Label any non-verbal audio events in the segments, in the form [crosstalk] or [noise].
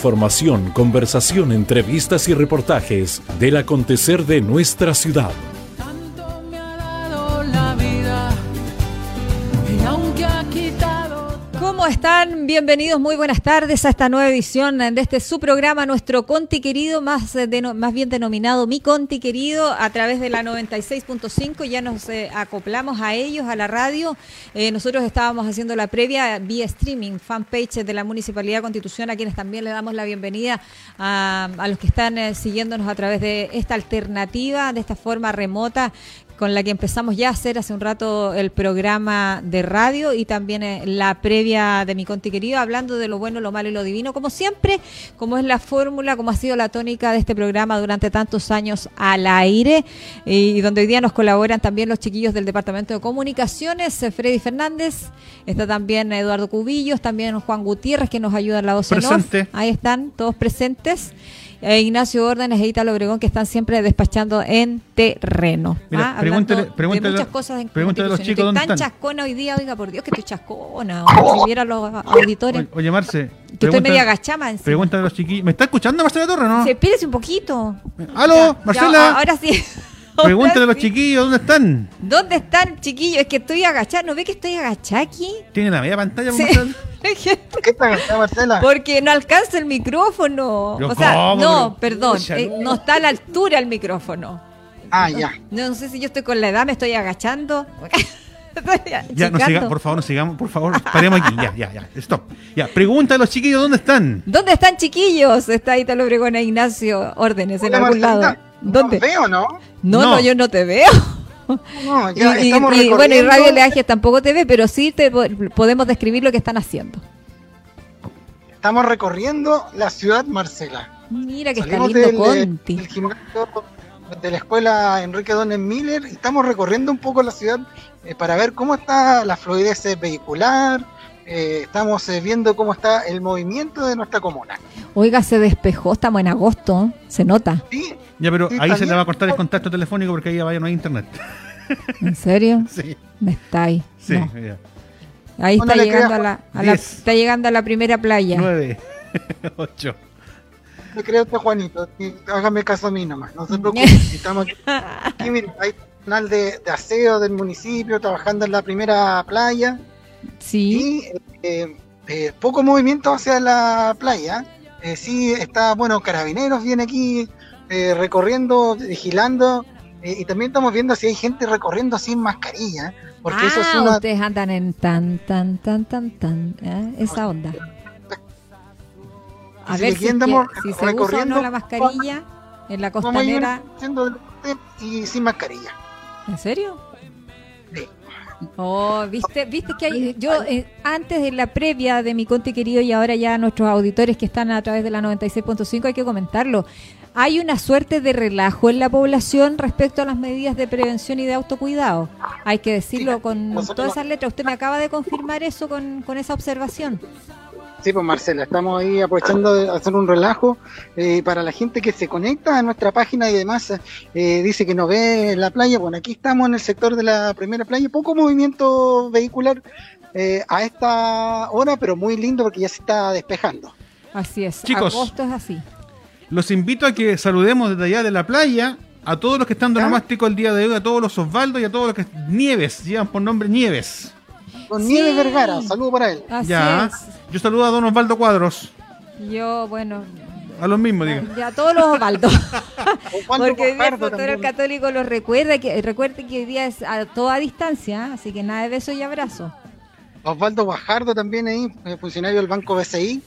información, conversación, entrevistas y reportajes del acontecer de nuestra ciudad. ¿Cómo están? Bienvenidos, muy buenas tardes a esta nueva edición de este su programa, nuestro Conti querido, más, eh, más bien denominado Mi Conti querido, a través de la 96.5. Ya nos eh, acoplamos a ellos, a la radio. Eh, nosotros estábamos haciendo la previa vía streaming, fanpage de la Municipalidad de Constitución, a quienes también le damos la bienvenida a los que están siguiéndonos a través de esta alternativa, de esta forma remota con la que empezamos ya a hacer hace un rato el programa de radio y también eh, la previa de mi conti querido, hablando de lo bueno, lo malo y lo divino, como siempre, como es la fórmula, como ha sido la tónica de este programa durante tantos años al aire, y donde hoy día nos colaboran también los chiquillos del Departamento de Comunicaciones, eh, Freddy Fernández, está también Eduardo Cubillos, también Juan Gutiérrez, que nos ayuda en la voz Presente. Ahí están, todos presentes e Ignacio Órdenes e Italo Obregón que están siempre despachando en terreno. Mira, ¿ah? pregúntale, pregúntale, de muchas cosas en pregúntale a los chicos Estoy tan están. chascona hoy día, oiga, por Dios que estoy chascona. O si vieran los auditores. Oye, Marce. que estoy media agachama encima. Pregúntale a los chiquillos. ¿Me está escuchando Marcela Torre o no? Sí, espérese un poquito. ¿Aló, Ya, Marcela? ya, ahora sí. [laughs] Pregúntale a los chiquillos dónde están. ¿Dónde están, chiquillos? Es que estoy agachada. ¿No ve que estoy agachada aquí? ¿Tienen la media pantalla? Sí. Marcela? [laughs] ¿Qué tal, Marcela? Porque no alcanza el micrófono. Pero o sea, ¿cómo? no, Pero- perdón. Pucha, eh, no. no está a la altura el micrófono. Ah, ya. No sé si yo estoy con la edad, me estoy agachando. [laughs] Estoy Ya, no siga, por favor, no sigamos, por favor, paremos aquí, ya, ya, ya, stop. Ya, pregúntale a los chiquillos dónde están. ¿Dónde están chiquillos? Está ahí Talo Obregón e Ignacio Órdenes en algún Marcelita. lado. ¿Dónde? ¿Nos veo, no? No, no, No. yo no te veo. No, Y, ya y- estamos y, bueno, y Radio Leaje tampoco te ve, pero sí te po- podemos describir lo que están haciendo. Estamos recorriendo la ciudad, Marcela. Mira que está Salimos lindo del, eh, Conti. del gimnasio de la escuela Enrique Donnes Miller y estamos recorriendo un poco la ciudad eh, para ver cómo está la fluidez eh, vehicular. Eh, estamos eh, viendo cómo está el movimiento de nuestra comuna. Oiga, se despejó, estamos en agosto, se nota. Sí, Ya, pero Sí, ahí se le va a cortar el contacto telefónico porque ahí ya vaya no hay internet. ¿En serio? [laughs] Sí, Me está ahí. sí, No. ya. Ahí No, no está le llegando a la, a la- está llegando a la primera playa. Nueve, [laughs] ocho. me creo usted, Juanito. sí, hágame caso a mí nomás, no se [laughs] preocupe. Estamos aquí, aquí, mire, hay personal de, de aseo del municipio trabajando en la primera playa. Sí. y eh, eh, poco movimiento hacia la playa. Eh, sí está, bueno, Carabineros viene aquí eh, recorriendo, vigilando, y también estamos viendo si hay gente recorriendo sin mascarilla, porque eso es ah, una... ustedes andan en tan, tan, tan, tan, tan, esa onda. A ver si, andamos que- si se usa o no la mascarilla en la costanera. y sin mascarilla. ¿En serio? Oh, viste, viste que hay, yo eh, antes de la previa de mi conte querido y ahora ya nuestros auditores que están a través de la 96.5 hay que comentarlo. Hay una suerte de relajo en la población respecto a las medidas de prevención y de autocuidado. Hay que decirlo con todas esas letras. Usted me acaba de confirmar eso con, con esa observación. Sí, pues Marcela, estamos ahí aprovechando de hacer un relajo eh, para la gente que se conecta a nuestra página y demás eh, dice que no ve la playa. Bueno, aquí estamos en el sector de la primera playa, poco movimiento vehicular eh, a esta hora, pero muy lindo porque ya se está despejando. Así es. Chicos. Agosto es así. Los invito a que saludemos desde allá de la playa a todos los que están donomástico el día de hoy, a todos los Osvaldo y a todos los que Nieves, llevan por nombre Nieves. Don Sí. Nieves Vergara, saludo para él. Así ya. Yo saludo a don Osvaldo Cuadros. Yo, bueno, A los mismos, diga. ya todos los Osvaldo. [laughs] Osvaldo Porque hoy día el también. católico lo recuerda que recuerde que hoy día es a toda distancia, así que nada de beso y abrazo. Osvaldo Guajardo también ahí, eh, funcionario del Banco BCI,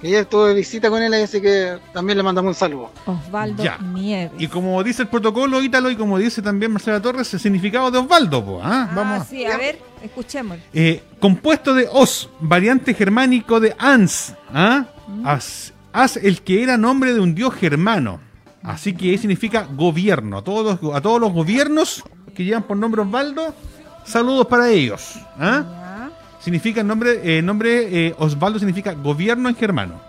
que ya estuve de visita con él, así que también le mandamos un saludo. Osvaldo Ya. Nieves. Y como dice el protocolo Ítalo y como dice también Marcela Torres, el significado de Osvaldo, po, ¿ah? Ah, Vamos. sí, a ver, escuchemos. Eh, compuesto de os, variante germánico de ans, ¿ah? As, as, el que era nombre de un dios germano. Así que significa gobierno. A todos los, a todos los gobiernos que llevan por nombre Osvaldo, saludos para ellos. ¿ah? Significa el nombre, eh, nombre eh, Osvaldo significa gobierno en germano.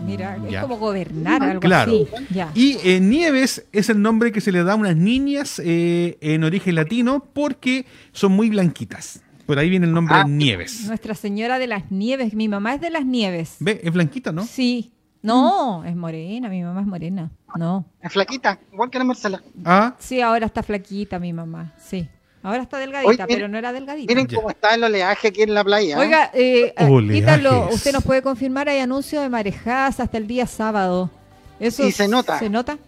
Mira, es como gobernar, algo Claro. así. Ya. Y eh, Nieves es el nombre que se le da a unas niñas eh, en origen latino porque son muy blanquitas. Por ahí viene el nombre Ah. Nieves. Nuestra Señora de las Nieves, mi mamá es de las Nieves. ¿Ve? Es blanquita, ¿no? Sí, No, es morena, mi mamá es morena. No. Es flaquita, igual que la Marcela. Ah, Sí, ahora está flaquita mi mamá, sí. Ahora está delgadita, miren- pero no era delgadita. Miren cómo está el oleaje aquí en la playa. ¿eh? Oiga, eh, eh, Oleajes. Ítalo, usted nos puede confirmar, hay anuncio de marejadas hasta el día sábado. Eso Sí, se nota. ¿Se nota?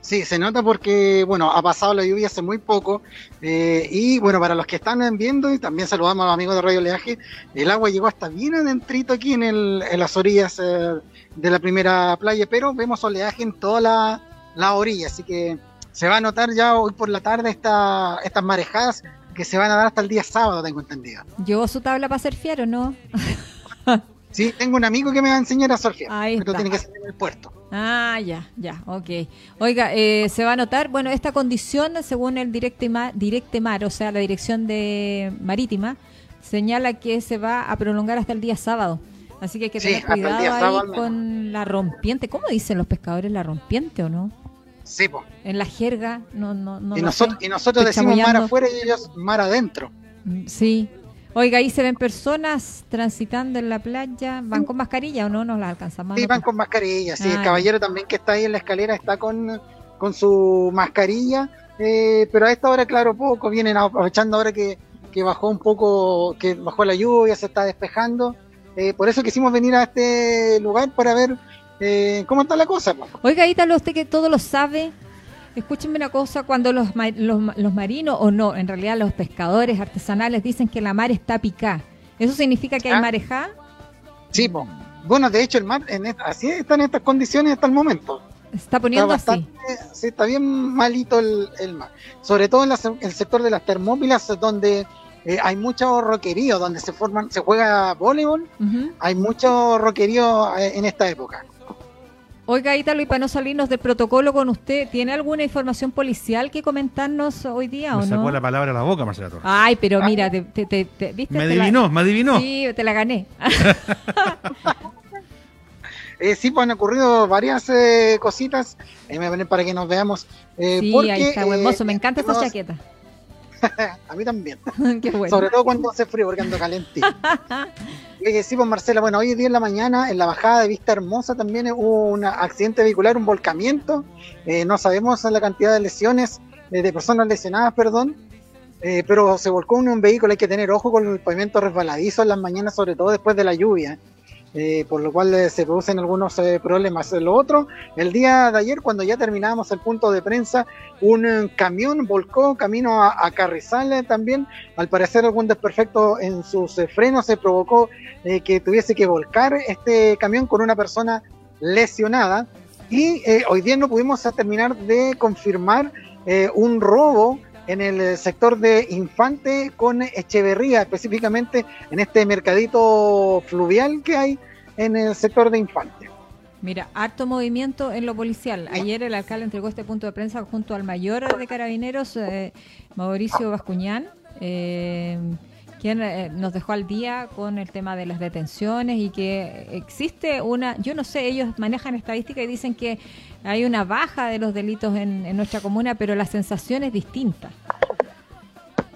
Sí, se nota porque, bueno, ha pasado la lluvia hace muy poco. eh, y bueno, para los que están viendo, y también saludamos a los amigos de Radio Oleaje, el agua llegó hasta bien adentrito aquí en, el, en las orillas eh, de la primera playa, pero vemos oleaje en toda la, la orilla, así que se va a notar ya hoy por la tarde esta, estas marejadas que se van a dar hasta el día sábado, tengo entendido. ¿Llevó su tabla para surfear o no? [laughs] Sí, tengo un amigo que me va a enseñar a surfear, Ahí pero está. tiene que ser en el puerto. Ah, ya, ya, ok. Oiga, eh, se va a notar, bueno, esta condición, según el Directemar, Directemar, o sea, la Dirección de Marítima, señala que se va a prolongar hasta el día sábado. Así que hay que Sí, tener el cuidado ahí con la rompiente. ¿Cómo dicen los pescadores la rompiente o no? Sí. En la jerga, no, no, no. y, nosotros, sé. y nosotros Estoy decimos mar afuera y ellos mar adentro. Mm, Sí. Oiga, ahí se ven personas transitando en la playa. ¿Van con mascarilla o no? No las alcanzamos. Sí, van con mascarilla. Sí, Ah, el caballero también que está ahí en la escalera está con, con su mascarilla. eh, pero a esta hora, claro, poco. Vienen aprovechando ahora que, que bajó un poco, que bajó la lluvia, se está despejando. Eh, por eso quisimos venir a este lugar para ver eh, cómo está la cosa. Oiga, Ítalo, usted que todo lo sabe, escúcheme una cosa, cuando los, los, los marinos, o no, en realidad los pescadores artesanales dicen que la mar está picada, ¿eso significa que hay Ah. marejada? Sí. Bueno, de hecho, el mar en est- así están estas condiciones hasta el momento. Está poniendo está así. bastante- sí, está bien malito el, el mar. Sobre todo en la- el sector de las termópilas, donde eh, hay mucho roquerío, donde se forman, se juega voleibol, Ujú. hay mucho roquerío eh, en esta época. Oiga, Ítalo, y para no salirnos del protocolo con usted, ¿tiene alguna información policial que comentarnos hoy día o me sacó no? la palabra a la boca, Marcela Torres. Ay, pero mira, te, te- te- te- ¿viste? me la- adivinó, me adivinó. Sí, te la gané. [laughs] Eh, sí, pues han ocurrido varias eh, cositas, eh, me voy a poner para que nos veamos. eh, sí, porque, ahí está, buen eh, mozo, me encanta esa nos- chaqueta. [laughs] A mí también. [laughs] Qué bueno. Sobre todo cuando hace frío, porque ando calentito. [laughs] Eh, sí, pues Marcela, bueno, hoy día en la mañana, en la bajada de Vista Hermosa, también hubo un accidente vehicular, un volcamiento. Eh, no sabemos la cantidad de lesiones, eh, de personas lesionadas, perdón. Eh, pero se volcó un, un vehículo, hay que tener ojo con el pavimento resbaladizo en las mañanas, sobre todo después de la lluvia. Eh, por lo cual eh, se producen algunos eh, problemas. Lo otro, el día de ayer, cuando ya terminábamos el punto de prensa, un eh, camión volcó camino a, a Carrizal eh, también. Al parecer algún desperfecto en sus eh, frenos se provocó que tuviese que volcar este camión con una persona lesionada. Y hoy día no pudimos terminar de confirmar un robo en el eh, sector de Infante con Echeverría, específicamente en este mercadito fluvial que hay en el sector de Infante. Mira, harto movimiento en lo policial. Ayer el alcalde entregó este punto de prensa junto al mayor de carabineros, eh, Mauricio Bascuñán, eh, quien eh, nos dejó al día con el tema de las detenciones y que existe una, yo no sé, ellos manejan estadística y dicen que hay una baja de los delitos en, en nuestra comuna, pero la sensación es distinta.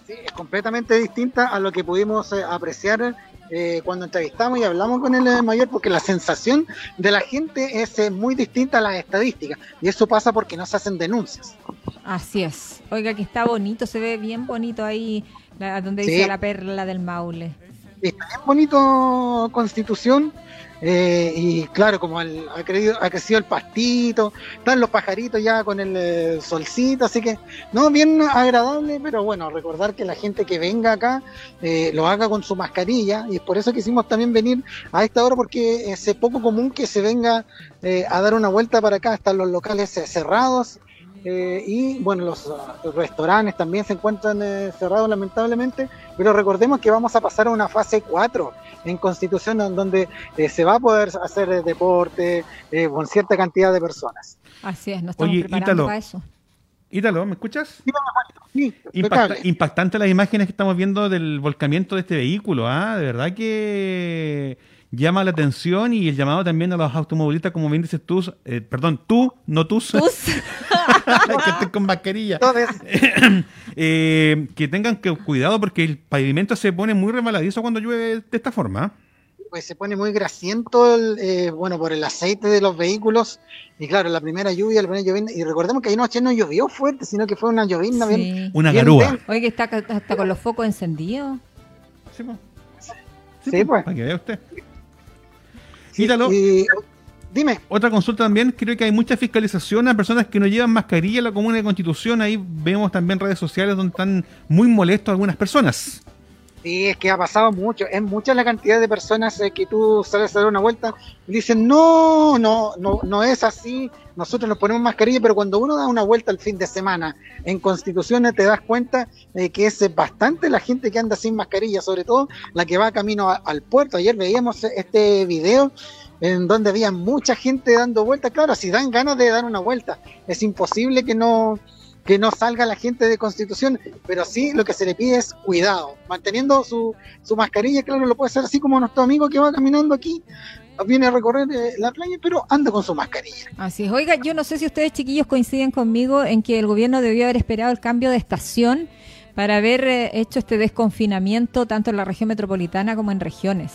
Sí, es completamente distinta a lo que pudimos eh, apreciar eh, cuando entrevistamos y hablamos con el eh, mayor, porque la sensación de la gente es eh, muy distinta a las estadísticas. Y eso pasa porque no se hacen denuncias. Así es. Oiga, que está bonito, se ve bien bonito ahí, la- donde Sí. dice la perla del Maule. Está bien bonito Constitución. eh, y claro, como el- ha, crecido, ha crecido el pastito, están los pajaritos ya con el eh, solcito, así que no, bien agradable, pero bueno, recordar que la gente que venga acá eh, lo haga con su mascarilla y es por eso quisimos también venir a esta hora porque es poco común que se venga eh, a dar una vuelta para acá, están los locales cerrados. Eh, y bueno, los, los restaurantes también se encuentran eh, cerrados lamentablemente, pero recordemos que vamos a pasar a una fase 4 en Constitución en donde eh, se va a poder hacer deporte eh, con cierta cantidad de personas. Así es, nos estamos Oye, preparando Ítalo. para eso. Ítalo, ¿me escuchas? Sí, Impacta- impecable. impactante las imágenes que estamos viendo del volcamiento de este vehículo, ¿ah? De verdad que llama la atención y el llamado también a los automovilistas, como bien dices tú, eh, perdón, tú, no tú, Tus- [laughs] que estén con mascarilla, Entonces, [coughs] eh, que tengan que cuidado porque el pavimento se pone muy resbaladizo cuando llueve de esta forma. pues se pone muy grasiento, el, eh, bueno, por el aceite de los vehículos. Y claro, la primera lluvia, la primera llovina. Y recordemos que ahí noche no llovió fuerte, sino que fue una llovina Sí. bien. Una bien garúa. Oye, que está hasta con los focos encendidos. Sí, po. Sí, pues. Para que vea usted. Ítalo, dime. Otra consulta también, creo que hay mucha fiscalización a personas que no llevan mascarilla en la Comuna de Constitución. Ahí vemos también redes sociales donde están muy molestos algunas personas. Sí, es que ha pasado mucho. Es mucha la cantidad de personas eh, que tú sales a dar una vuelta y dicen, no, no, no, no es así. Nosotros nos ponemos mascarilla, pero cuando uno da una vuelta el fin de semana en Constitución te das cuenta de que es eh, bastante la gente que anda sin mascarilla, sobre todo la que va camino al puerto. Ayer veíamos este video en donde había mucha gente dando vueltas. Claro, si dan ganas de dar una vuelta, es imposible que no que no salga la gente de Constitución, pero sí lo que se le pide es cuidado, manteniendo su, su mascarilla, claro, lo puede hacer así como nuestro amigo que va caminando aquí, viene a recorrer eh, la playa, pero anda con su mascarilla. Así es. Oiga, yo no sé si ustedes chiquillos coinciden conmigo en que el gobierno debió haber esperado el cambio de estación para haber eh, hecho este desconfinamiento tanto en la región metropolitana como en regiones.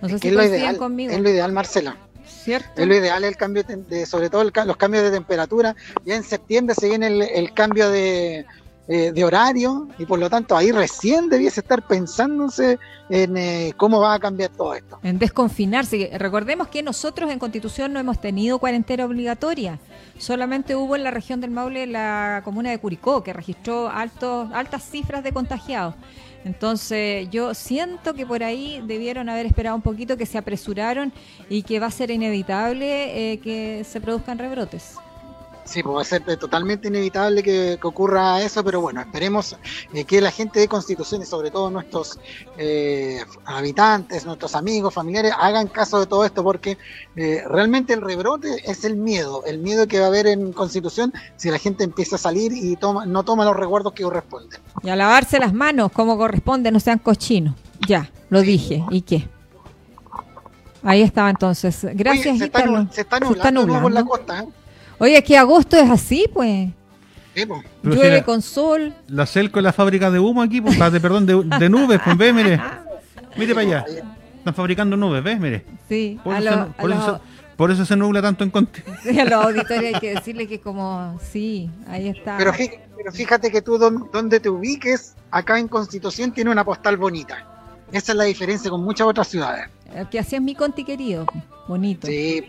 No sé Es si coinciden ideal, conmigo. es lo ideal, Marcela. ¿Cierto? Es lo ideal el cambio de, sobre todo el los cambios de temperatura. Ya en septiembre se viene el, el cambio de, eh, de horario y por lo tanto ahí recién debiese estar pensándose en eh, cómo va a cambiar todo esto. En desconfinarse. Recordemos que nosotros en Constitución no hemos tenido cuarentena obligatoria. Solamente hubo en la región del Maule la comuna de Curicó, que registró altos, altas cifras de contagiados. Entonces, yo siento que por ahí debieron haber esperado un poquito, que se apresuraron y que va a ser inevitable eh, que se produzcan rebrotes. Sí, pues va a ser totalmente inevitable que, que ocurra eso, pero bueno, esperemos eh, que la gente de Constitución y sobre todo nuestros eh, habitantes, nuestros amigos, familiares, hagan caso de todo esto, porque eh, realmente el rebrote es el miedo, el miedo que va a haber en Constitución si la gente empieza a salir y toma, no toma los resguardos que corresponden. Y a lavarse las manos como corresponde, no sean cochinos. Ya, lo dije. ¿Y qué? Ahí estaba entonces. Gracias, Oye, se, está, se está Se nublando, está de nuevo en la nublando. costa. ¿eh? Oye, es que agosto es así, pues. Sí, pues. Llueve si la- con sol. La Celco es la fábrica de humo aquí, pues, de, perdón, de, de nubes, pues ve, mire. Mire para allá. Están fabricando nubes, ¿ves? Mire. Sí, Por, eso, se, a por, eso, los- se- por eso se nubla tanto en Conte. [laughs] sí, a los auditores hay que decirle que como, sí, ahí está. Pero, fí- pero fíjate que tú don- donde te ubiques, acá en Constitución tiene una postal bonita. Esa es la diferencia con muchas otras ciudades. Que así es mi conti querido, bonito. Sí.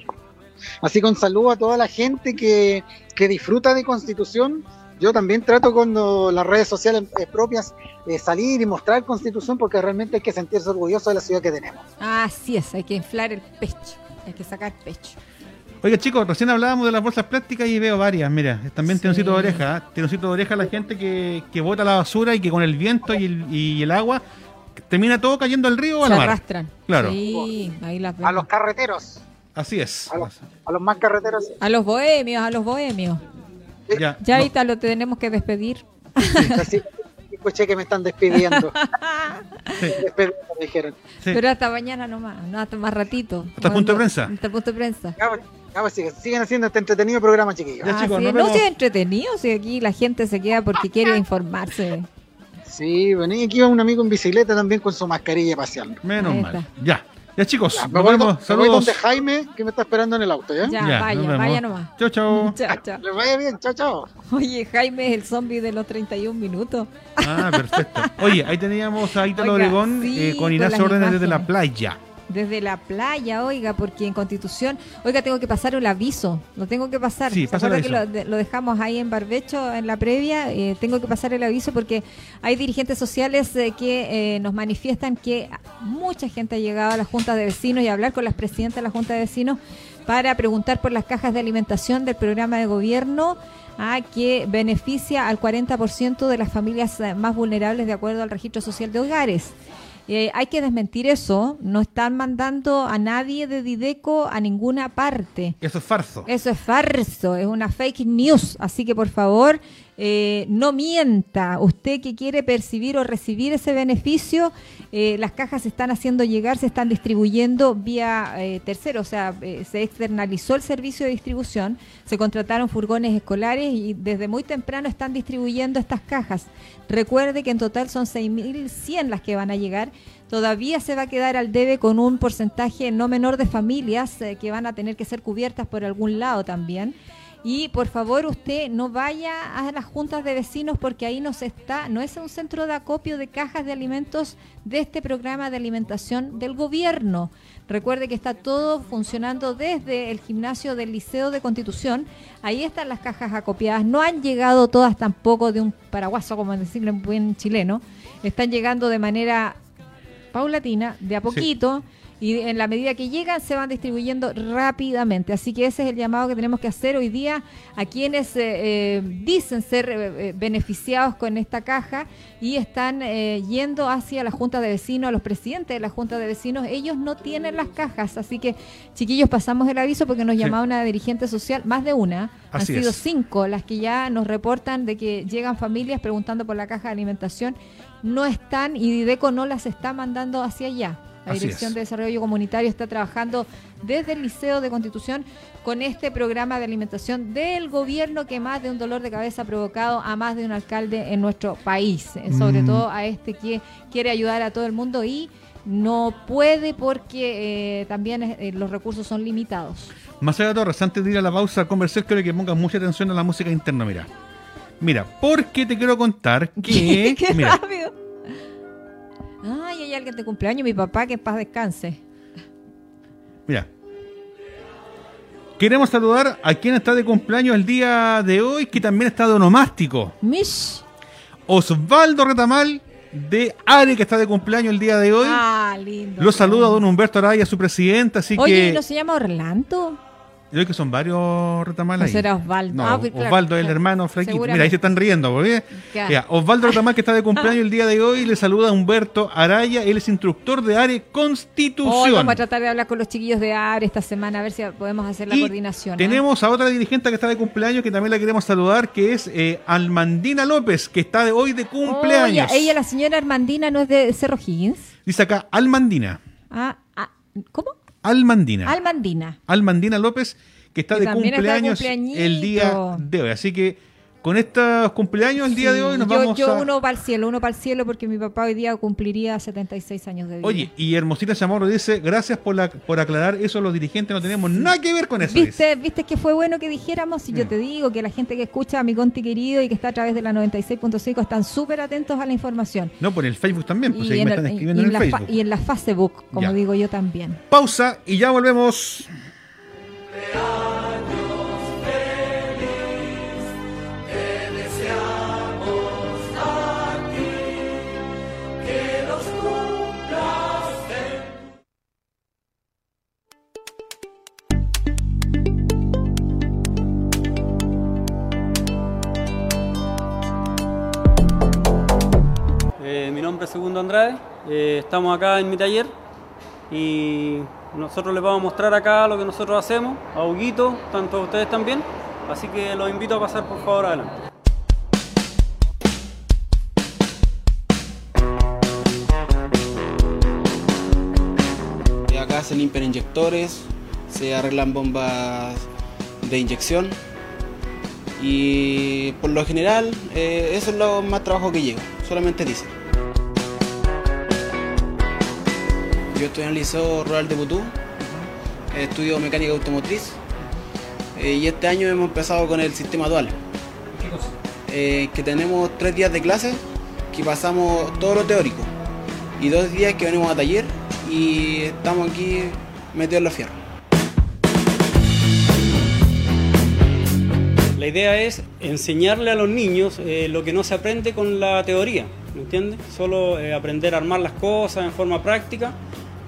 Así con saludo a toda la gente que, que disfruta de Constitución. Yo también trato con lo- las redes sociales eh, propias eh, salir y mostrar Constitución porque realmente hay que sentirse orgulloso de la ciudad que tenemos. Así es, hay que inflar el pecho, hay que sacar pecho. Oiga, chicos, recién hablábamos de las bolsas plásticas y veo varias. Mira, también Sí. tironcito de oreja. ¿eh? Tironcito de oreja a la gente que, que bota la basura y que con el viento y el, y el agua termina todo cayendo al río o al Se mar. arrastran. Claro. Sí, ahí las A los carreteros, Así es. a los, a los más carreteros. A los bohemios, a los bohemios. Ya, Ya no, ahorita lo tenemos que despedir. Así, escuché que me están despidiendo. [laughs] sí, Despediendo, me dijeron. sí. Pero hasta mañana nomás, no hasta más ratito. Hasta el punto de prensa. Hasta el punto de prensa. Ya, pues, ya, pues, haciendo este entretenido programa, chiquillos. Ya, Ah, chicos, sí, no sea entretenido, si aquí la gente se queda porque quiere informarse. Sí, bueno, y aquí va un amigo en bicicleta también con su mascarilla paseando. Menos mal. Ya. Ya, chicos, Ya, nos voy, vemos. don- me voy Saludos. donde Jaime, que me está esperando en el auto, ¿ya? Ya, Ya, vaya, vaya nomás. Chau. Chao, chao. Les vaya bien, chao, chao. Oye, Jaime es el zombie de los 31 minutos. Ah, perfecto. Oye, ahí teníamos a Ítalo Oiga, Obregón sí, eh, con las Órdenes desde la playa. Desde la playa, oiga, porque en Constitución, oiga, tengo que pasar el aviso, lo tengo que pasar. Sí, ¿Se pasa que lo, de- lo dejamos ahí en Barbecho en la previa? Eh, tengo que pasar el aviso porque hay dirigentes sociales eh, que eh, nos manifiestan que mucha gente ha llegado a las juntas de vecinos y a hablar con las presidentas de la junta de vecinos para preguntar por las cajas de alimentación del programa de gobierno a que beneficia al 40% de las familias más vulnerables de acuerdo al registro social de hogares. Eh, hay que desmentir eso. No están mandando a nadie de Dideco a ninguna parte. Eso es farso. Eso es falso, es una fake news. Así que por favor, eh, no mienta. Usted que quiere percibir o recibir ese beneficio, eh, las cajas se están haciendo llegar, se están distribuyendo vía eh, tercero, o sea, se externalizó el servicio de distribución, se contrataron furgones escolares y desde muy temprano están distribuyendo estas cajas. Recuerde que en total son 6.100 las que van a llegar todavía se va a quedar al debe con un porcentaje no menor de familias que van a tener que ser cubiertas por algún lado también. Y por favor usted no vaya a las juntas de vecinos porque ahí no se está, no es un centro de acopio de cajas de alimentos de este programa de alimentación del gobierno. Recuerde que está todo funcionando desde el gimnasio del Liceo de Constitución. Ahí están las cajas acopiadas. No han llegado todas tampoco de un paraguaso, como decirle en buen chileno. Están llegando de manera paulatina, de a poquito y en la medida que llegan se van distribuyendo rápidamente. Así que ese es el llamado que tenemos que hacer hoy día a quienes eh, eh, dicen ser eh, beneficiados con esta caja y están yendo hacia la Junta de Vecinos, a los presidentes de la Junta de Vecinos. Ellos no tienen las cajas, así que chiquillos pasamos el aviso porque nos llamaba una dirigente social, más de una, han sido cinco las que ya nos reportan de que llegan familias preguntando por la caja de alimentación. No están y Dideco no las está mandando hacia allá. La Dirección de Desarrollo Comunitario está trabajando desde el Liceo de Constitución con este programa de alimentación del gobierno que más de un dolor de cabeza ha provocado a más de un alcalde en nuestro país, eh, sobre mm. todo a este que quiere ayudar a todo el mundo y no puede porque eh, también eh, los recursos son limitados. Más allá de todo, antes de ir a la pausa comercial, quiero que pongas mucha atención a la música interna, mira. Mira, porque te quiero contar [laughs] que... ¿Qué? mira, rápido Ay, hay alguien de cumpleaños, mi papá, que en paz descanse. Mira. Queremos saludar a quien está de cumpleaños el día de hoy, que también está de onomástico. Mish. Osvaldo Retamal de Ari, que está de cumpleaños el día de hoy. Ah, lindo. Lo saluda don Humberto Araya, su presidenta, así Oye, que... ¿no se llama Orlando? Creo que son varios Retamal ahí. será Osvaldo. No, ah, pues, Osvaldo es el hermano flaquito. Mira, ahí se están riendo. ¿por Osvaldo Retamal, que está de cumpleaños el día de hoy, le saluda a Humberto Araya. Él es instructor de ARE Constitución. vamos a tratar de hablar con los chiquillos de ARE esta semana, a ver si podemos hacer la coordinación. ¿eh? Tenemos a otra dirigente que está de cumpleaños, que también la queremos saludar, que es eh, Almandina López, que está de hoy de cumpleaños. ella, la señora Almandina, ¿no es de Cerro Higgins? Dice acá, Almandina. Ah, ah ¿cómo? Almandina. Almandina. Almandina López que está de cumpleaños el día de hoy. Así que con estos cumpleaños el día de hoy nos vamos yo uno para el cielo, uno para el cielo porque mi papá hoy día cumpliría 76 años de vida. Oye, y Hermosita Chamorro dice, gracias por, la, por aclarar eso, los dirigentes no tenemos nada que ver con eso. ¿Viste, ¿Viste que fue bueno que dijéramos? Y yo mm. te digo que la gente que escucha a mi Conti querido y que está a través de la 96.5 están súper atentos a la información. No, por el Facebook también, pues ahí me están escribiendo en, el Facebook. Y en la Facebook, como digo yo también. Pausa y ya volvemos. Eh, mi nombre es Segundo Andrade, eh, estamos acá en mi taller y nosotros les vamos a mostrar acá lo que nosotros hacemos, a Huguito, tanto a ustedes también, así que los invito a pasar por favor adelante. Acá se limpian inyectores, se arreglan bombas de inyección y por lo general eh, eso es lo más trabajo que llega, solamente dicen. Yo estoy en el Liceo Rural de Butú, estudio mecánica automotriz eh, y este año hemos empezado con el sistema dual. ¿Qué cosa? Eh, que tenemos tres días de clase que pasamos todo lo teórico y dos días que venimos a taller y estamos aquí metidos en la fierros. La idea es enseñarle a los niños eh, lo que no se aprende con la teoría, ¿me entiendes? Solo aprender a armar las cosas en forma práctica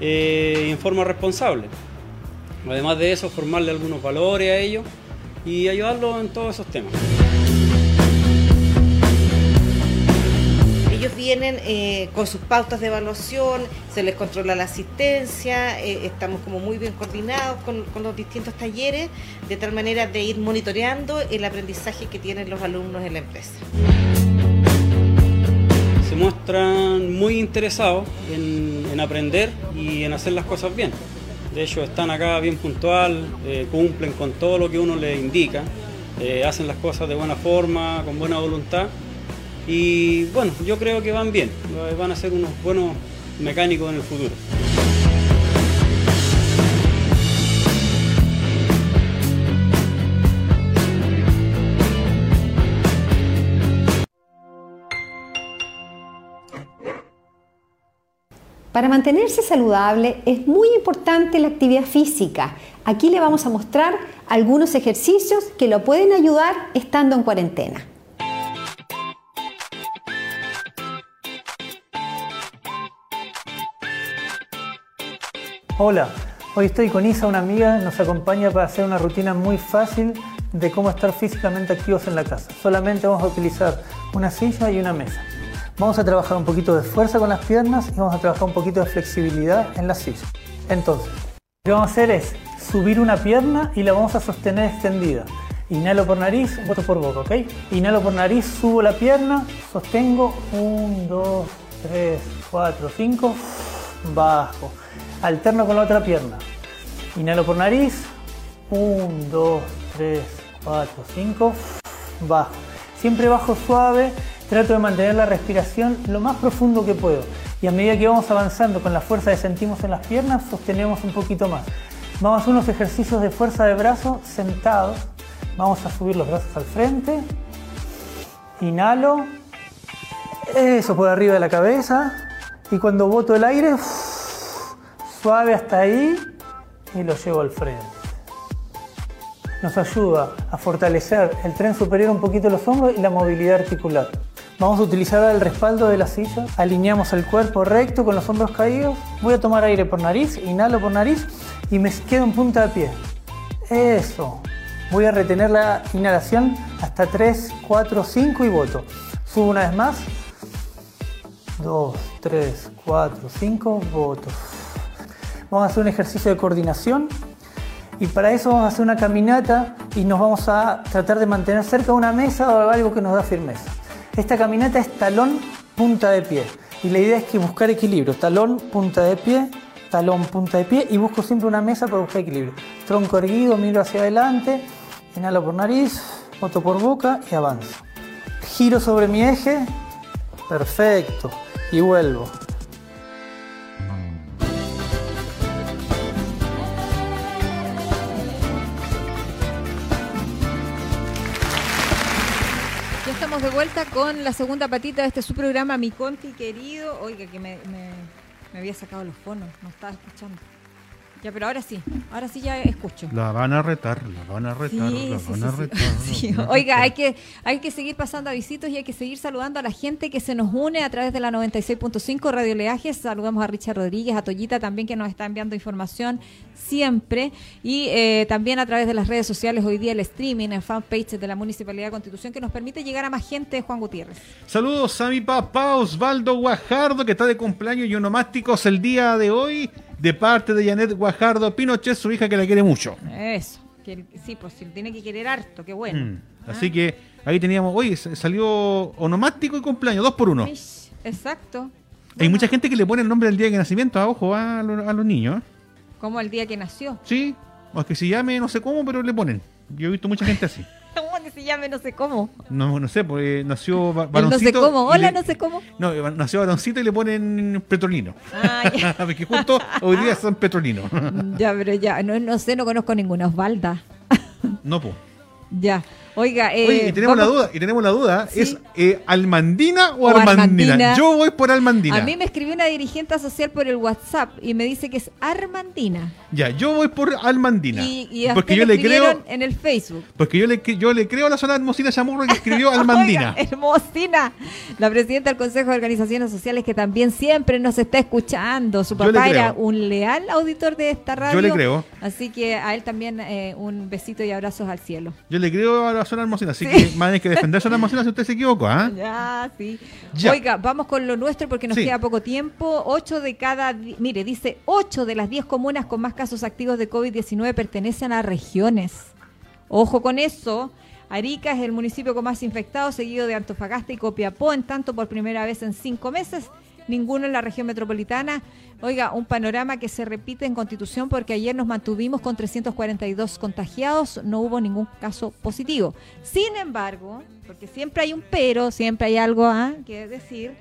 eh, en forma responsable. Además de eso, formarle algunos valores a ellos y ayudarlos en todos esos temas. Vienen eh, con sus pautas de evaluación, se les controla la asistencia, eh, estamos como muy bien coordinados con, los distintos talleres, de tal manera de ir monitoreando el aprendizaje que tienen los alumnos en la empresa se muestran muy interesados en, en aprender y en hacer las cosas bien. De hecho, están acá bien puntual, eh, cumplen con todo lo que uno les indica, hacen las cosas de buena forma, con buena voluntad. Y bueno, yo creo que van bien, van a ser unos buenos mecánicos en el futuro. Para mantenerse saludable es muy importante la actividad física. Aquí le vamos a mostrar algunos ejercicios que lo pueden ayudar estando en cuarentena. Hola, hoy estoy con Isa, una amiga, nos acompaña para hacer una rutina muy fácil de cómo estar físicamente activos en la casa. Solamente vamos a utilizar una silla y una mesa. Vamos a trabajar un poquito de fuerza con las piernas y vamos a trabajar un poquito de flexibilidad en la silla. Entonces, lo que vamos a hacer es subir una pierna y la vamos a sostener extendida. Inhalo por nariz, boto por boca, ¿ok? Inhalo por nariz, subo la pierna, sostengo, 1, 2, 3, 4, 5, bajo. Alterno con la otra pierna. Inhalo por nariz, 1, 2, 3, 4, 5, bajo. Siempre bajo suave, trato de mantener la respiración lo más profundo que puedo. Y a medida que vamos avanzando con la fuerza que sentimos en las piernas, sostenemos un poquito más. Vamos a hacer unos ejercicios de fuerza de brazo sentados. Vamos a subir los brazos al frente. Inhalo. Eso por arriba de la cabeza. Y cuando boto el aire, suave hasta ahí y lo llevo al frente. Nos ayuda a fortalecer el tren superior un poquito los hombros y la movilidad articular. Vamos a utilizar el respaldo de la silla. Alineamos el cuerpo recto con los hombros caídos. Voy a tomar aire por nariz, inhalo por nariz y me quedo en punta de pie. Eso. Voy a retener la inhalación hasta 3, 4, 5 y voto. Subo una vez más. 2, 3, 4, 5, voto. Vamos a hacer un ejercicio de coordinación y para eso vamos a hacer una caminata y nos vamos a tratar de mantener cerca una mesa o algo que nos da firmeza. Esta caminata es talón, punta de pie. Y la idea es que buscar equilibrio. Talón, punta de pie, talón, punta de pie. Y busco siempre una mesa para buscar equilibrio. Tronco erguido, miro hacia adelante. Inhalo por nariz, boto por boca y avanzo. Giro sobre mi eje. Perfecto. Y vuelvo. Vuelta con la segunda patita de este su programa, Mi Conti querido. Oiga, que me, había sacado los fonos, no estaba escuchando. Ya, pero ahora sí, ahora sí ya escucho. La van a retar, la van a retar, la [laughs] van a retar. Oiga, hay que, hay que seguir pasando a visitos y hay que seguir saludando a la gente que se nos une a través de la 96.5 Radio Leajes. Saludamos a Richard Rodríguez, a Toyita también que nos está enviando información siempre. Y eh, también a través de las redes sociales, hoy día el streaming, el fanpage de la Municipalidad de Constitución que nos permite llegar a más gente, Juan Gutiérrez. Saludos a mi papá Osvaldo Guajardo que está de cumpleaños y onomásticos el día de hoy de parte de Janet Guajardo Pinochet, su hija que la quiere mucho. Eso, sí, pues tiene que querer harto, qué bueno. Mm, así que ahí teníamos, oye, salió onomástico y cumpleaños, dos por uno. Exacto. Hay mucha gente que le pone el nombre del día de nacimiento, a ojo, a, los, niños. ¿eh? Como el día que nació. Sí, o es que se llame no sé cómo, pero le ponen. Yo he visto mucha gente así. ¿Cómo que se llame no sé cómo? No, no sé, porque nació varoncito. No sé cómo, hola, no sé cómo. No, nació varoncito y le ponen petrolino. Ah, ya. [laughs] porque justo hoy día son petrolinos. ya, pero ya, no, no sé, no conozco ninguna Osvalda. no, pues. Ya. Oiga, eh, y tenemos la duda, y tenemos la duda, ¿es eh, Almandina o, Armandina? Yo voy por Almandina. A mí me escribió una dirigente social por el WhatsApp y me dice que es Armandina. Ya, yo voy por Almandina. Y, porque yo le creo en el Facebook. Porque yo le, yo le creo a la zona Hermosina Chamorro que escribió [laughs] Almandina. Hermosina, la presidenta del Consejo de Organizaciones Sociales que también siempre nos está escuchando. Su papá era un leal auditor de esta radio. Yo le creo. Así que a él también eh, un besito y abrazos al cielo. Yo le le creo a la zona almacena, así que más que defender zona almacena si usted se equivocó, ¿ah? Ya, sí. Ya. Oiga, vamos con lo nuestro porque nos Sí. queda poco tiempo. Ocho de cada, mire, dice, ocho de las diez comunas con más casos activos de COVID-19 pertenecen a regiones. Ojo con eso. Arica es el municipio con más infectados, seguido de Antofagasta y Copiapó, en tanto por primera vez en cinco meses, ninguno en la región metropolitana. Oiga, un panorama que se repite en Constitución porque ayer nos mantuvimos con 342 contagiados, no hubo ningún caso positivo. Sin embargo, porque siempre hay un pero, siempre hay algo ¿ah? que decir,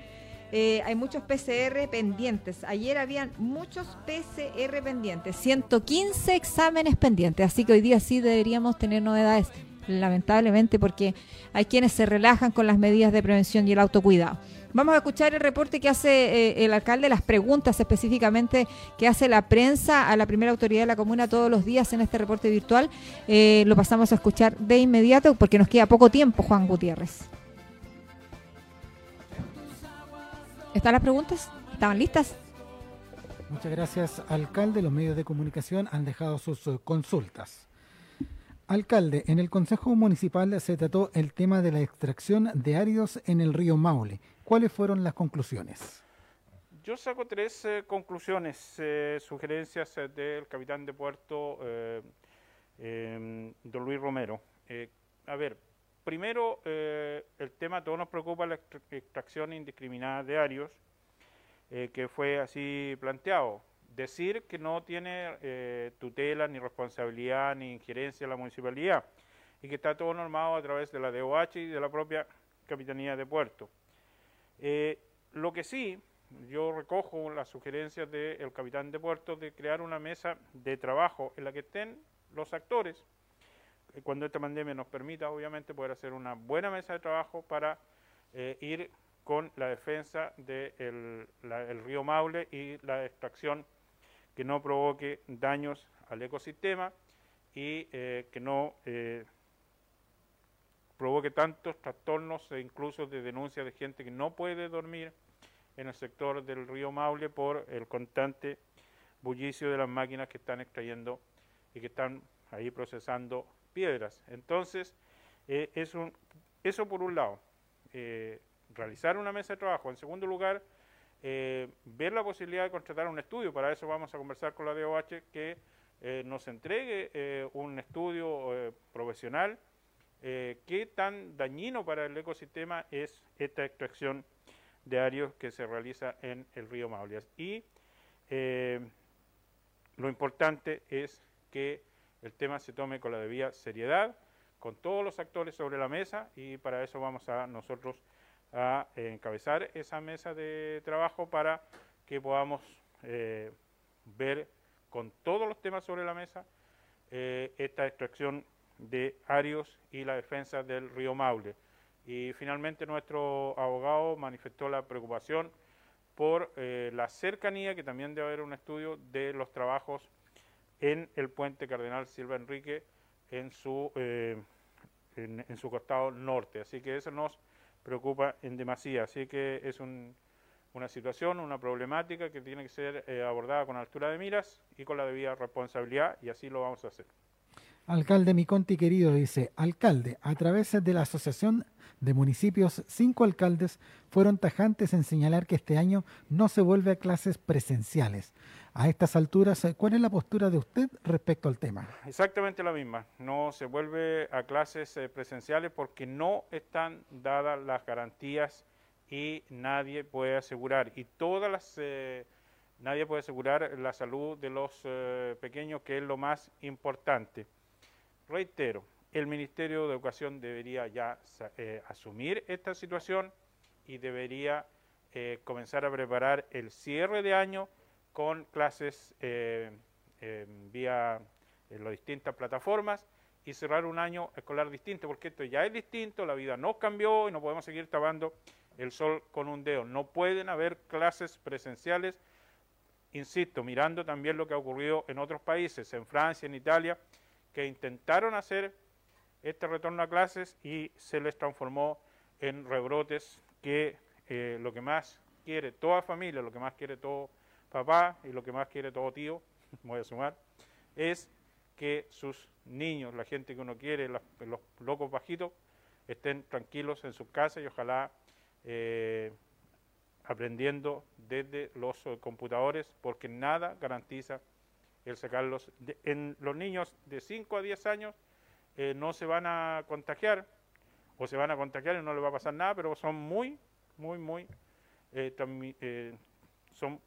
eh, hay muchos PCR pendientes. Ayer habían muchos PCR pendientes, 115 exámenes pendientes, así que hoy día sí deberíamos tener novedades, lamentablemente, porque hay quienes se relajan con las medidas de prevención y el autocuidado. Vamos a escuchar el reporte que hace eh, el alcalde, las preguntas específicamente que hace la prensa a la primera autoridad de la comuna todos los días en este reporte virtual. Eh, lo pasamos a escuchar de inmediato porque nos queda poco tiempo, Juan Gutiérrez. ¿Están las preguntas? ¿Estaban listas? Muchas gracias, alcalde. Los medios de comunicación han dejado sus eh, consultas. Alcalde, en el Consejo Municipal se trató el tema de la extracción de áridos en el río Maule. ¿Cuáles fueron las conclusiones? Yo saco tres eh, conclusiones, eh, sugerencias eh, del capitán de puerto, em, don Luis Romero. A ver, primero, el tema, a todos nos preocupa la extra- extracción indiscriminada de arios, que fue así planteado. Decir que no tiene tutela, ni responsabilidad, ni injerencia la municipalidad, y que está todo normado a través de la DOH y de la propia Capitanía de Puerto. Eh, lo que sí, yo recojo las sugerencias del capitán de puerto de crear una mesa de trabajo en la que estén los actores, eh, cuando esta pandemia nos permita, obviamente, poder hacer una buena mesa de trabajo para eh, ir con la defensa del río Maule y la extracción que no provoque daños al ecosistema y eh, que no eh, provoque tantos trastornos e incluso de denuncias de gente que no puede dormir en el sector del río Maule por el constante bullicio de las máquinas que están extrayendo y que están ahí procesando piedras. Entonces, eh, es un, eso por un lado, eh, realizar una mesa de trabajo. En segundo lugar, eh, ver la posibilidad de contratar un estudio. Para eso vamos a conversar con la DOH que nos entregue un estudio profesional eh, qué tan dañino para el ecosistema es esta extracción de arios que se realiza en el río Maule. Y eh, lo importante es que el tema se tome con la debida seriedad, con todos los actores sobre la mesa y para eso vamos a nosotros a eh, encabezar esa mesa de trabajo para que podamos ver con todos los temas sobre la mesa esta extracción de arios y la defensa del río Maule. Y finalmente nuestro abogado manifestó la preocupación por eh, la cercanía, que también debe haber un estudio de los trabajos en el puente Cardenal Silva Enrique en su, eh, en, su costado norte. Así que eso nos preocupa en demasía. Así que es un- una situación, una problemática que tiene que ser eh, abordada con altura de miras y con la debida responsabilidad y así lo vamos a hacer. Alcalde Miconti querido dice, alcalde, a través de la Asociación de Municipios, cinco alcaldes fueron tajantes en señalar que este año no se vuelve a clases presenciales. A estas alturas, ¿cuál es la postura de usted respecto al tema? Exactamente la misma. No se vuelve a clases eh, presenciales porque no están dadas las garantías y nadie puede asegurar. Y todas las eh, nadie puede asegurar la salud de los eh, pequeños, que es lo más importante. Reitero, el Ministerio de Educación debería ya eh, asumir esta situación y debería eh, comenzar a preparar el cierre de año con clases eh, vía las distintas plataformas y cerrar un año escolar distinto, porque esto ya es distinto, la vida no cambió y no podemos seguir tapando el sol con un dedo. No pueden haber clases presenciales, insisto, mirando también lo que ha ocurrido en otros países, en Francia, en Italia, que intentaron hacer este retorno a clases y se les transformó en rebrotes que eh, lo que más quiere toda familia, lo que más quiere todo papá y lo que más quiere todo tío, [laughs] voy a sumar, es que sus niños, la gente que uno quiere, los, los locos bajitos, estén tranquilos en sus casas y ojalá eh, aprendiendo desde los eh, computadores, porque nada garantiza el sacarlos. En los niños de 5 a 10 años eh, no se van a contagiar, o se van a contagiar y no les va a pasar nada, pero son muy, muy, muy, eh, eh, son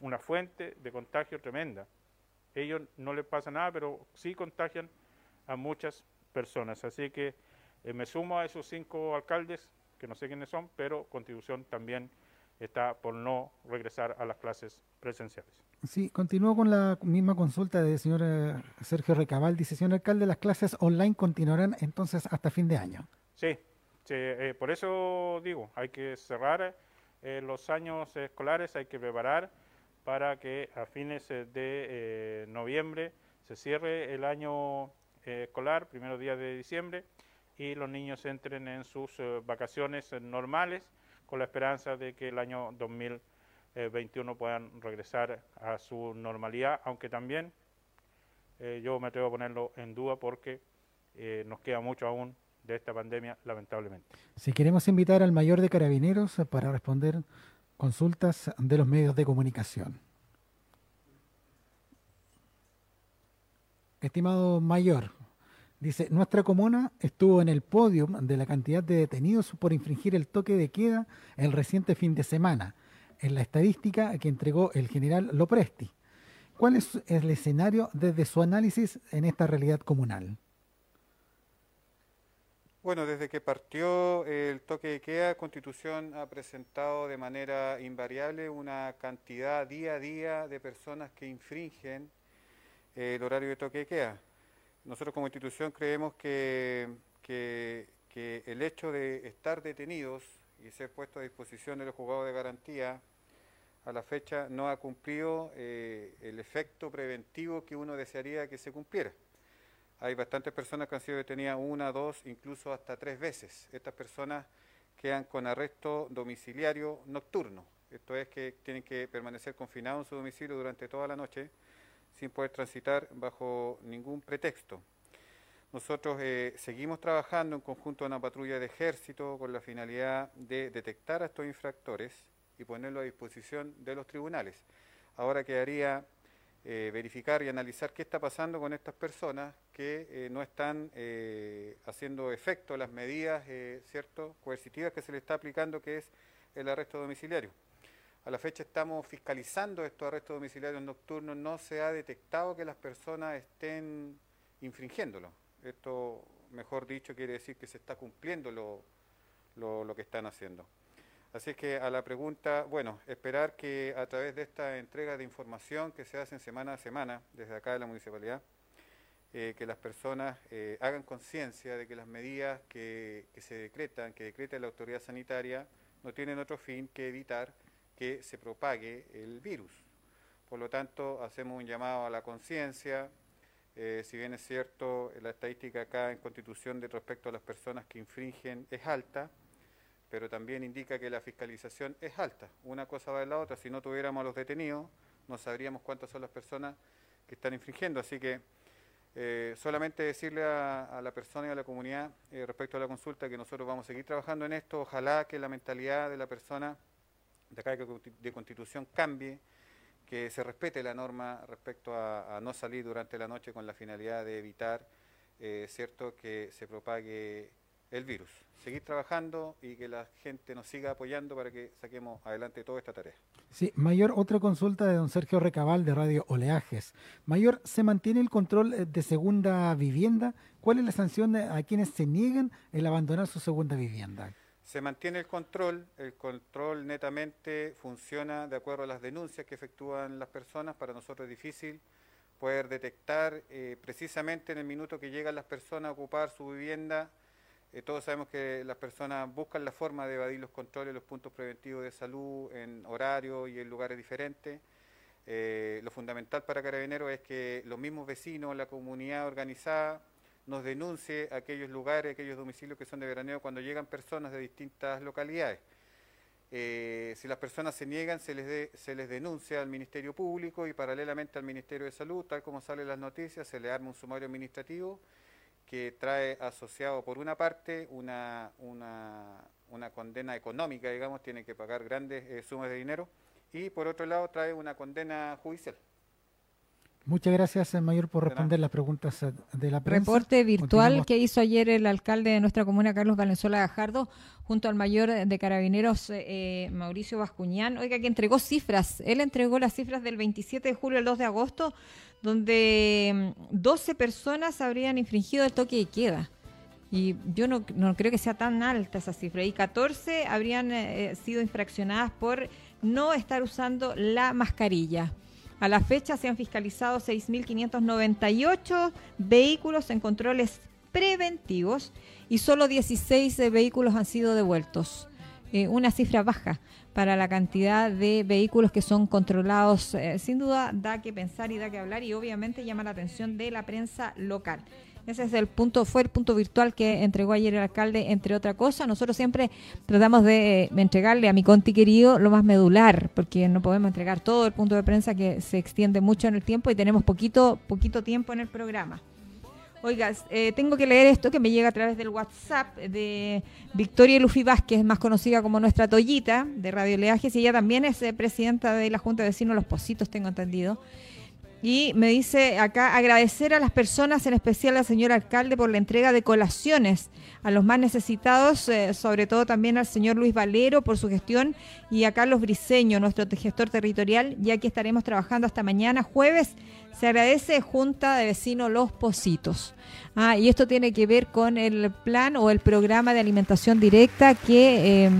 una fuente de contagio tremenda. Ellos no les pasa nada, pero sí contagian a muchas personas. Así que me sumo a esos cinco alcaldes, que no sé quiénes son, pero Constitución también está por no regresar a las clases presenciales. Sí, continúo con la misma consulta del señor eh, Sergio Recabal. Dice, señor alcalde, las clases online continuarán entonces hasta fin de año. Sí, sí, eh, por eso digo, hay que cerrar eh, los años escolares, hay que preparar para que a fines de noviembre se cierre el año escolar, primeros días de diciembre, y los niños entren en sus vacaciones normales con la esperanza de que el año 2021 puedan regresar a su normalidad, aunque también eh, yo me atrevo a ponerlo en duda porque eh, nos queda mucho aún de esta pandemia, lamentablemente. Si queremos invitar al mayor de carabineros eh, para responder consultas de los medios de comunicación. Estimado mayor, dice, nuestra comuna estuvo en el podio de la cantidad de detenidos por infringir el toque de queda el reciente fin de semana, en la estadística que entregó el general Lopresti. ¿Cuál es el escenario desde su análisis en esta realidad comunal? Bueno, desde que partió el toque de queda, Constitución ha presentado de manera invariable una cantidad día a día de personas que infringen eh, el horario de toque de queda. Nosotros como institución creemos que, que- que el hecho de estar detenidos y ser puestos a disposición de los juzgados de garantía a la fecha no ha cumplido eh, el efecto preventivo que uno desearía que se cumpliera. Hay bastantes personas que han sido detenidas una, dos, incluso hasta tres veces. Estas personas quedan con arresto domiciliario nocturno. Esto es que tienen que permanecer confinados en su domicilio durante toda la noche sin poder transitar bajo ningún pretexto. Nosotros eh, seguimos trabajando en conjunto con una patrulla de ejército con la finalidad de detectar a estos infractores y ponerlo a disposición de los tribunales. Ahora quedaría eh, verificar y analizar qué está pasando con estas personas que eh, no están haciendo efecto las medidas cierto coercitivas que se le está aplicando, que es el arresto domiciliario. A la fecha estamos fiscalizando estos arrestos domiciliarios nocturnos, no se ha detectado que las personas estén infringiéndolo. Esto, mejor dicho, quiere decir que se está cumpliendo lo, lo- que están haciendo. Así que a la pregunta, bueno, esperar que a través de esta entrega de información que se hacen semana a semana desde acá de la municipalidad, eh, que las personas eh, hagan conciencia de que las medidas que, que se decretan, que decreta la autoridad sanitaria, no tienen otro fin que evitar que se propague el virus. Por lo tanto, hacemos un llamado a la conciencia, eh, si bien es cierto, la estadística acá en Constitución de respecto a las personas que infringen es alta, pero también indica que la fiscalización es alta. Una cosa va de la otra, si no tuviéramos a los detenidos, no sabríamos cuántas son las personas que están infringiendo. Así que eh, solamente decirle a, la persona y a la comunidad eh, respecto a la consulta que nosotros vamos a seguir trabajando en esto. Ojalá que la mentalidad de la persona de acá de Constitución cambie, que se respete la norma respecto a, no salir durante la noche con la finalidad de evitar, eh, cierto, que se propague el virus. Seguir trabajando y que la gente nos siga apoyando para que saquemos adelante toda esta tarea. Sí, Mayor, otra consulta de don Sergio Recabal de Radio Oleajes. Mayor, ¿se mantiene el control eh, de segunda vivienda? ¿Cuál es la sanción a quienes se niegan el abandonar su segunda vivienda? Se mantiene el control, el control netamente funciona de acuerdo a las denuncias que efectúan las personas. Para nosotros es difícil poder detectar eh, precisamente en el minuto que llegan las personas a ocupar su vivienda. Eh, todos sabemos que las personas buscan la forma de evadir los controles, los puntos preventivos de salud en horario y en lugares diferentes. Eh, lo fundamental para Carabineros es que los mismos vecinos, la comunidad organizada, nos denuncie aquellos lugares, aquellos domicilios que son de veraneo cuando llegan personas de distintas localidades. Eh, si las personas se niegan, se les, denuncia al Ministerio Público y paralelamente al Ministerio de Salud, tal como salen las noticias, se le arma un sumario administrativo que trae asociado por una parte una, una, una condena económica, digamos, tiene que pagar grandes eh, sumas de dinero, y por otro lado trae una condena judicial. Muchas gracias, eh, Mayor, por responder las preguntas eh, de la prensa. Reporte virtual que hizo ayer el alcalde de nuestra comuna, Carlos Valenzuela Gajardo, junto al mayor de carabineros, eh, Mauricio Bascuñán. Oiga, que entregó cifras. Él entregó las cifras del 27 de julio al 2 de agosto, donde mm, 12 personas habrían infringido el toque de queda. Y yo no, no creo que sea tan alta esa cifra. Y 14 habrían eh, sido infraccionadas por no estar usando la mascarilla. A la fecha se han fiscalizado 6.598 vehículos en controles preventivos y solo 16 de vehículos han sido devueltos. Eh, una cifra baja para la cantidad de vehículos que son controlados. Eh, sin duda da que pensar y da que hablar y obviamente llama la atención de la prensa local. Ese es el punto, fue el punto virtual que entregó ayer el alcalde, entre otra cosa. Nosotros siempre tratamos de eh, entregarle a mi conti querido lo más medular, porque no podemos entregar todo el punto de prensa que se extiende mucho en el tiempo y tenemos poquito, poquito tiempo en el programa. Oiga, eh, tengo que leer esto que me llega a través del WhatsApp de Victoria Lufi Vázquez, más conocida como nuestra Toyita de Radio Leajes, y ella también es eh, presidenta de la Junta de Vecinos Los Positos, tengo entendido. Y me dice acá agradecer a las personas, en especial al señor alcalde, por la entrega de colaciones a los más necesitados, eh, sobre todo también al señor Luis Valero por su gestión y a Carlos Briceño, nuestro gestor territorial, ya que estaremos trabajando hasta mañana jueves. Se agradece Junta de Vecinos Los Positos. Ah, y esto tiene que ver con el plan o el programa de alimentación directa que eh,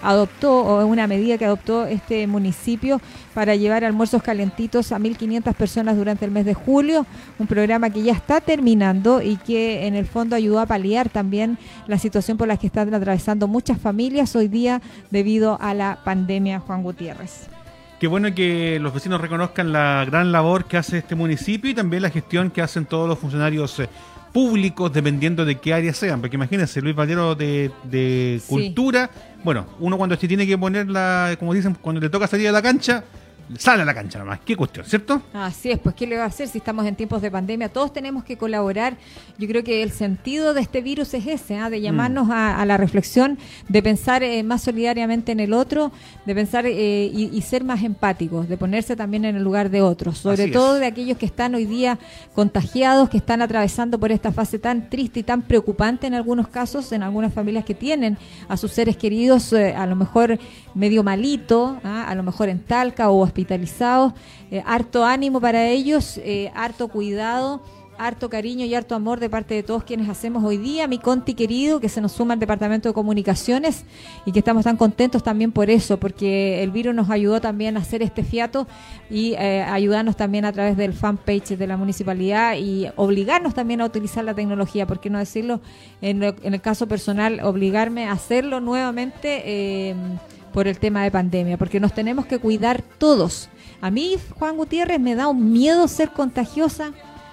adoptó, o una medida que adoptó este municipio para llevar almuerzos calentitos a 1.500 personas durante el mes de julio. Un programa que ya está terminando y que en el fondo ayudó a paliar también la situación por la que están atravesando muchas familias hoy día debido a la pandemia, Juan Gutiérrez. Qué bueno que los vecinos reconozcan la gran labor que hace este municipio y también la gestión que hacen todos los funcionarios eh, públicos, dependiendo de qué área sean. Porque imagínense, Luis Valero de, de Sí. Cultura, bueno, uno cuando se tiene que poner la, como dicen, cuando le toca salir a la cancha, sale a la cancha nomás. Qué cuestión, ¿cierto? Así es, pues ¿qué le va a hacer si estamos en tiempos de pandemia? Todos tenemos que colaborar. Yo creo que el sentido de este virus es ese, ¿ah? de llamarnos a, a la reflexión, de pensar eh, más solidariamente en el otro, de pensar eh, y, y ser más empáticos, de ponerse también en el lugar de otros, sobre Así todo es. de aquellos que están hoy día contagiados, que están atravesando por esta fase tan triste y tan preocupante en algunos casos, en algunas familias que tienen a sus seres queridos eh, a lo mejor medio malito, ¿ah? a lo mejor en Talca o hospitalizados. Eh, harto ánimo para ellos, eh, harto cuidado, harto cariño y harto amor de parte de todos quienes hacemos hoy día. Mi Conti querido, que se nos suma al Departamento de Comunicaciones y que estamos tan contentos también por eso, porque el virus nos ayudó también a hacer este fiato y eh, ayudarnos también a través del fanpage de la municipalidad y obligarnos también a utilizar la tecnología, por qué no decirlo, en, lo- en el caso personal, obligarme a hacerlo nuevamente. eh, por el tema de pandemia, porque nos tenemos que cuidar todos. A mí, Juan Gutiérrez, me da un miedo ser contagiosa,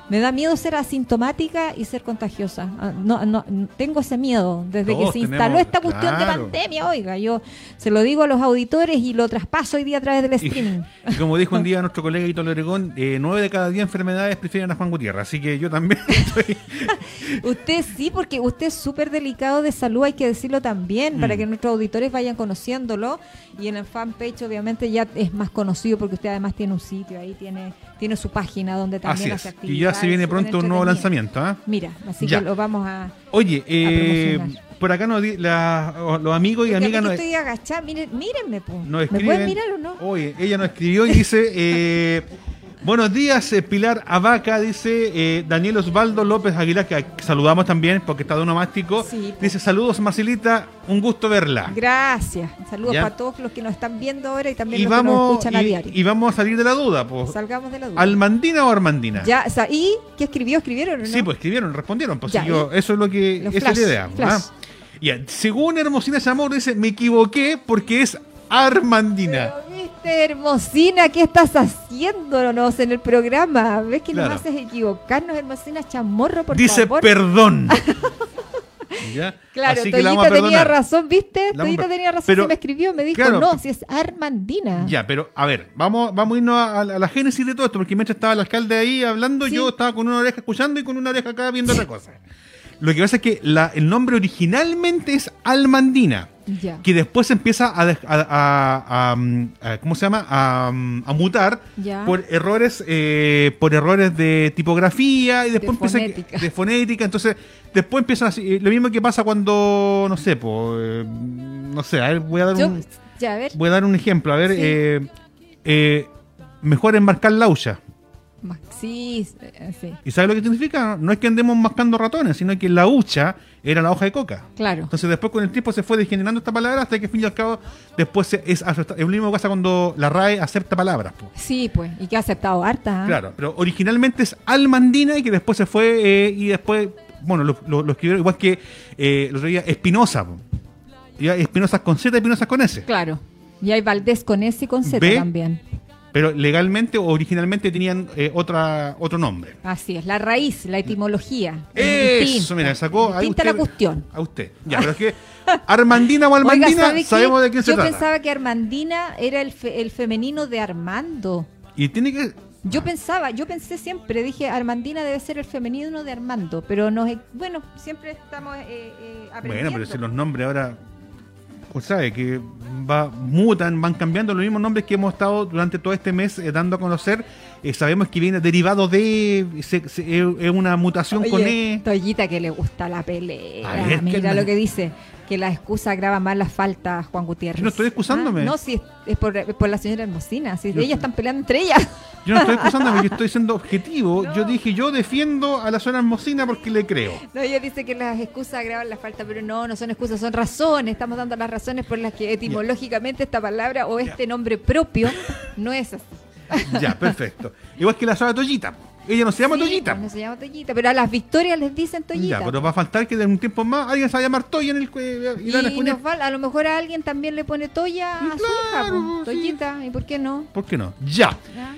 me da miedo ser asintomática y ser contagiosa. Ah, No, no, tengo ese miedo desde que se instaló tenemos, esta cuestión de pandemia. Oiga, yo se lo digo a los auditores y lo traspaso hoy día a través del streaming. Y como dijo un día [laughs] nuestro colega Hito Loregón, eh, nueve de cada diez enfermedades prefieren a Juan Gutiérrez. Así que yo también [laughs] estoy... [laughs] Usted sí, porque usted es súper delicado de salud, hay que decirlo también, para Mm. que nuestros auditores vayan conociéndolo. Y en el fanpage, obviamente, ya es más conocido porque usted además tiene un sitio ahí, tiene, tiene su página donde también Así hace es. Y ya se viene pronto un nuevo lanzamiento. ¿ah? Mira, así Ya. que lo vamos a. Oye, eh, por acá nos la- los amigos y Porque amigas aquí nos, estoy agachada, mírenme, po. ¿Me escriben. pueden mirar o no? Oye, ella nos escribió y dice: [laughs] eh, Buenos días, eh, Pilar Abaca, dice eh, Daniel Osvaldo López Aguilar, que saludamos también porque está de onomástico. Dice: Saludos, Marcelita, un gusto verla. Gracias. Saludos Ya. para todos los que nos están viendo ahora y también Y los que nos vamos, escuchan a diario. y vamos a salir de la duda. Pues. Salgamos de la duda. ¿Almandina o Armandina? Ya, o sea, ¿y qué escribió? ¿Escribieron no? Sí, pues escribieron, respondieron. Pues Ya, sí, yo- eso es lo que. Es la idea. flash. ¿ah? Ya, según Hermosina Zamor, dice: Me equivoqué porque es Armandina. Hermosina, ¿qué estás haciéndonos en el programa? ¿Ves que Claro. nos haces equivocarnos, Hermosina Chamorro, por dice: favor? Perdón. [laughs] ¿ya? Claro, a Toyita tenía razón, ¿viste? Toyita a- tenía razón, pero- se me escribió, me dijo, claro, no, si es Armandina. Ya, pero a ver, vamos, vamos a irnos a, a la génesis de todo esto, porque mientras estaba el alcalde ahí hablando, yo estaba con una oreja escuchando y con una oreja acá viendo otra cosa. Lo que pasa es que la- el nombre originalmente es Almandina, Que después empieza a, dej- a- a- a, mm, a- ¿cómo se llama? A, mm, mutar por errores, eh, por errores de tipografía y después empieza que- fonética. de fonética. Entonces, después empiezan así. eh, Lo mismo que pasa cuando, no sé, pues, no sé, a ver, voy a dar Yo- un. ya, a ver. Voy a dar un ejemplo. A ver, Sí. eh, eh, mejor enmarcar la hucha. Ma- Sí, eh, sí, ¿Y sabes lo que significa? No es que andemos mascando ratones, sino que la hucha era la hoja de coca. claro. Entonces después con el tiempo se fue degenerando esta palabra hasta que al fin y al cabo después se- es, es lo mismo que pasa cuando la RAE acepta palabras. po. Sí, pues, y que ha aceptado harta. ¿ah? Claro, pero originalmente es Almandina y que después se fue eh, y después, bueno, lo, lo- lo escribieron igual que eh, el otro día Espinosa. Espinosa con Z y Espinosa con S. Claro. Y hay Valdés con S y con Z Ve. también. Pero legalmente o originalmente tenían eh, otra, otro nombre. Así es, la raíz, la etimología. es Eso, distinta. mira, sacó ahí usted, la cuestión. A usted. Ya, pero es que Armandina o Oiga, Almandina ¿sabe qué? sabemos de quién se Yo trata. pensaba que Armandina era el, fe- el femenino de Armando. Y tiene que. Yo pensaba, yo pensé siempre, dije, Armandina debe ser el femenino de Armando, pero no es, bueno, siempre estamos eh, eh, aprendiendo. Bueno, pero si los nombres ahora. Sabe que va, mutan, van cambiando los mismos nombres que hemos estado durante todo este mes eh, dando a conocer. eh, sabemos que viene derivado de. se- se- es una mutación con E. Toyita que le gusta la pelea. A ver, Mira ¿qué- lo que dice, que la excusa agrava más la falta, Juan Gutiérrez. Yo no estoy excusándome. Ah, no, sí, es, es por, es por la señora Hermosina. Si Yo- ellas están peleando entre ellas. Yo no estoy excusándome, yo [laughs] estoy siendo objetivo. Yo dije, yo defiendo a la zona hermosina porque le creo. No, ella dice que las excusas agravan la falta, pero no, no son excusas, son razones. Estamos dando las razones por las que etimológicamente esta palabra o este nombre propio no es así. Ya, perfecto. Igual que la zona Toyita. Ella no se llama Sí, Toyita. pues, No se llama Toyita, pero a las victorias les dicen Toyita. Ya, pero va a faltar que de un tiempo más alguien se va a llamar Toya en el cue- y, a nos lo mejor a alguien también le pone Toya a su hija, pues, Toyita, ¿y por qué no? ¿Por qué no? Ya. ¿Ya?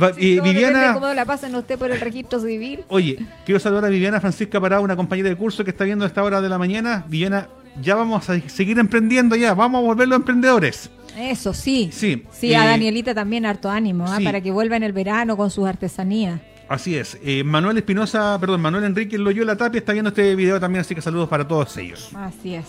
Va- [laughs] Sí, eh, Viviana, cómo la pasan usted por el registro civil. oye, quiero saludar a Viviana Francisca Parada, una compañera de curso que está viendo a esta hora de la mañana. Viviana, ya vamos a seguir emprendiendo ya, vamos a volver los emprendedores. Eso, sí. Sí. Sí, a eh, Danielita también harto ánimo, ¿ah? sí. para que vuelva en el verano con sus artesanías. Así es. Eh, Manuel Espinosa, perdón, Manuel Enrique Loyola Tapia está viendo este video también, así que saludos para todos ellos. Así es.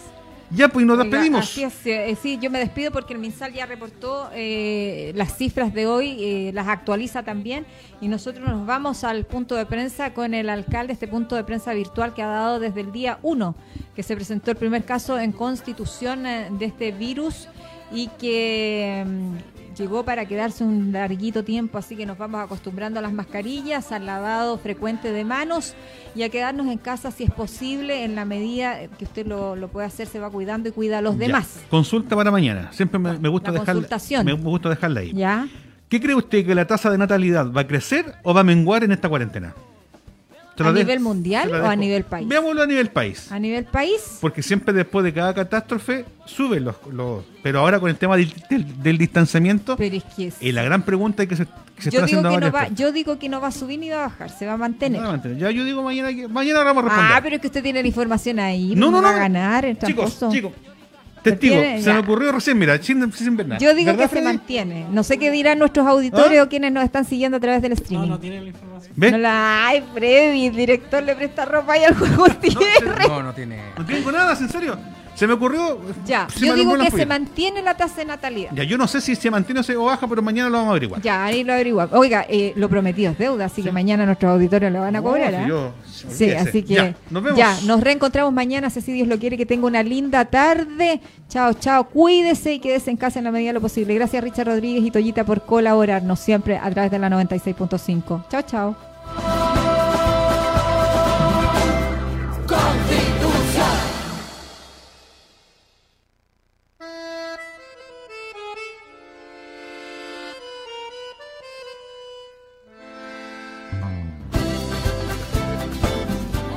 Ya, pues nos despedimos. Así es, eh, sí, yo me despido porque el MinSal ya reportó eh, las cifras de hoy, eh, las actualiza también y nosotros nos vamos al punto de prensa con el alcalde, este punto de prensa virtual que ha dado desde el día 1, que se presentó el primer caso en constitución eh, de este virus y que mm, llegó para quedarse un larguito tiempo, así que nos vamos acostumbrando a las mascarillas, al lavado frecuente de manos y a quedarnos en casa si es posible, en la medida que usted lo, lo puede hacer, se va cuidando y cuida a los Ya. demás. Consulta para mañana. Siempre me, me gusta La dejarla. consultación. Me gusta dejarla ahí. ¿Ya? ¿Qué cree usted que la tasa de natalidad va a crecer o va a menguar en esta cuarentena? ¿A nivel mundial o a nivel país? Veámoslo a nivel país. A nivel país, Porque siempre después de cada catástrofe suben los, los- Pero ahora con el tema del, del- del distanciamiento, pero es que es- y la gran pregunta que se, que se yo, está digo haciendo que no va, es- yo digo que no va a subir ni va a bajar, se va a mantener. No, mantener. Ya yo digo mañana que mañana vamos a responder. ah, pero es que usted tiene la información ahí. No, no, va no. a ganar chicos, chicos, testigo, se me ocurrió recién, mira, sin, sin ver nada. Yo digo que ¿Verdad, se mantiene. No sé qué dirán nuestros auditores ¿Ah? o quienes nos están siguiendo a través del streaming. No, no tiene la información. ¿Ve? No la ay, Freddy, el director le presta ropa ahí al juego Gutiérrez. No, no tiene. No tengo nada, en serio. Se me ocurrió. Ya, yo digo que se mantiene la tasa de natalidad. Ya, yo no sé si se mantiene o baja, pero mañana lo vamos a averiguar. Ya, ahí lo averiguamos. Oiga, eh, lo prometido es deuda, así que mañana nuestros auditores lo van a cobrar. si ¿ah? yo- Sí, olvídese. así que Ya, nos vemos. ya, nos reencontramos mañana, si Dios lo quiere, que tenga una linda tarde. Chao, chao, cuídese y quédese en casa en la medida de lo posible. Gracias Richard Rodríguez y Toyita por colaborarnos siempre a través de la 96.5. Chao, chao.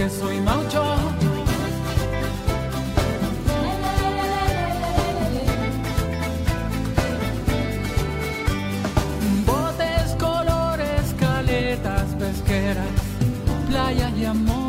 Que soy maucho. Botes, colores, caletas pesqueras, playas y amor